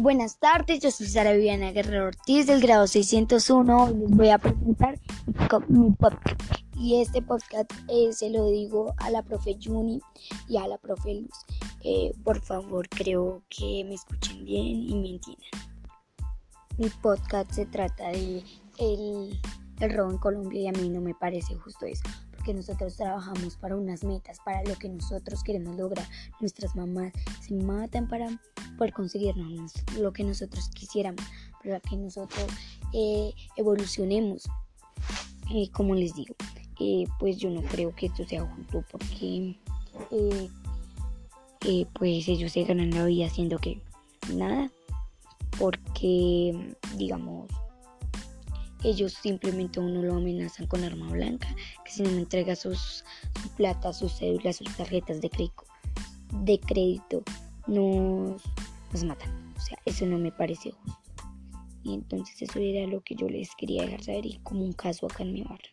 Buenas tardes, yo soy Sara Viviana Guerrero Ortiz del grado 601. Les voy a presentar mi podcast. Y este podcast eh, se lo digo a la profe Juni y a la profe Luz. Por favor, creo que me escuchen bien y me entiendan. Mi podcast se trata de el, el robo en Colombia y a mí no me parece justo eso que nosotros trabajamos para unas metas, para lo que nosotros queremos lograr. Nuestras mamás se matan para poder conseguirnos lo que nosotros quisiéramos, para que nosotros eh, evolucionemos. Eh, como les digo, eh, pues yo no creo que esto sea justo porque pues ellos se ganan la vida haciendo que nada, porque digamos ellos simplemente uno lo amenazan con arma blanca, que si no me entrega sus, su plata, sus cédulas, sus tarjetas de crédito, de crédito nos, nos matan. O sea, eso no me parece justo. Y entonces eso era lo que yo les quería dejar saber y como un caso acá en mi barrio.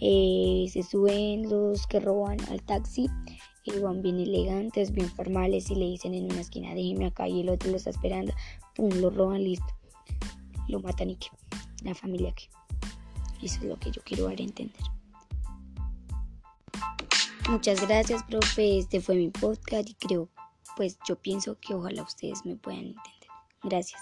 Eh, se suben los que roban al taxi, y van bien elegantes, bien formales y le dicen en una esquina déjeme acá y el otro lo está esperando, pum, lo roban, listo, lo matan y que la familia que. Eso es lo que yo quiero dar a entender. Muchas gracias, profe. Este fue mi podcast y creo, pues yo pienso que ojalá ustedes me puedan entender. Gracias.